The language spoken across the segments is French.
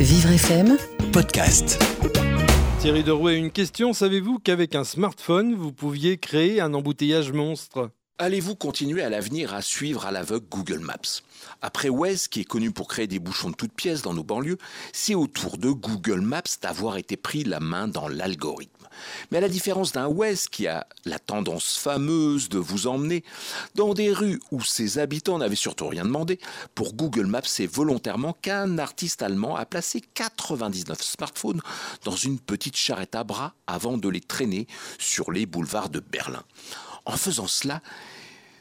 Vivre FM podcast. Thierry Derouet, une question. Savez-vous qu'avec un smartphone, vous pouviez créer un embouteillage monstre? Allez-vous continuer à l'avenir à suivre à l'aveugle Google Maps? Après Waze, qui est connu pour créer des bouchons de toutes pièces dans nos banlieues, c'est au tour de Google Maps d'avoir été pris la main dans l'algorithme. Mais à la différence d'un Waze qui a la tendance fameuse de vous emmener dans des rues où ses habitants n'avaient surtout rien demandé, pour Google Maps, c'est volontairement qu'un artiste allemand a placé 99 smartphones dans une petite charrette à bras avant de les traîner sur les boulevards de Berlin. En faisant cela,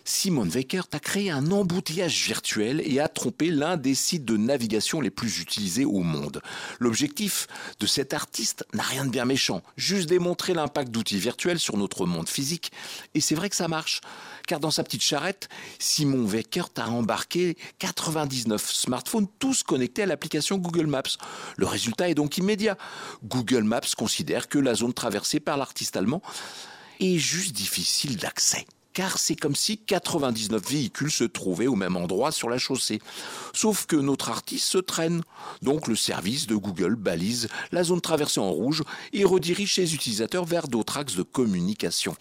Simon Weckert a créé un embouteillage virtuel et a trompé l'un des sites de navigation les plus utilisés au monde. L'objectif de cet artiste n'a rien de bien méchant, juste démontrer l'impact d'outils virtuels sur notre monde physique. Et c'est vrai que ça marche, car dans sa petite charrette, Simon Weckert a embarqué 99 smartphones, tous connectés à l'application Google Maps. Le résultat est donc immédiat. Google Maps considère que la zone traversée par l'artiste allemand est juste difficile d'accès car c'est comme si 99 véhicules se trouvaient au même endroit sur la chaussée. Sauf que notre artiste se traîne. Donc le service de Google balise la zone traversée en rouge et redirige ses utilisateurs vers d'autres axes de communication.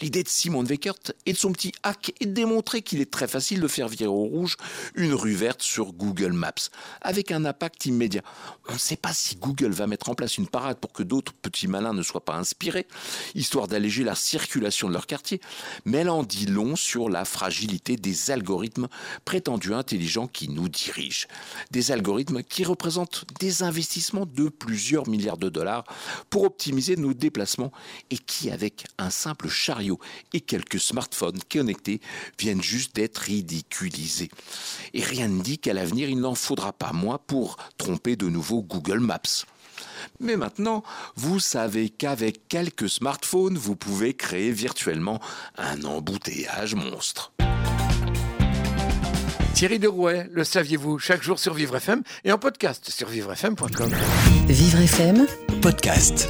L'idée de Simon Weckert et de son petit hack est de démontrer qu'il est très facile de faire virer au rouge une rue verte sur Google Maps, avec un impact immédiat. On ne sait pas si Google va mettre en place une parade pour que d'autres petits malins ne soient pas inspirés, histoire d'alléger la circulation de leur quartier, mais en dit long sur la fragilité des algorithmes prétendus intelligents qui nous dirigent. Des algorithmes qui représentent des investissements de plusieurs milliards de dollars pour optimiser nos déplacements et qui, avec un simple chariot et quelques smartphones connectés, viennent juste d'être ridiculisés. Et rien ne dit qu'à l'avenir, il n'en faudra pas moins pour tromper de nouveau Google Maps. Mais maintenant, vous savez qu'avec quelques smartphones, vous pouvez créer virtuellement un embouteillage monstre. Thierry Derouet, le saviez-vous Chaque jour sur Vivre FM et en podcast sur vivrefm.com. Vivre FM Podcast.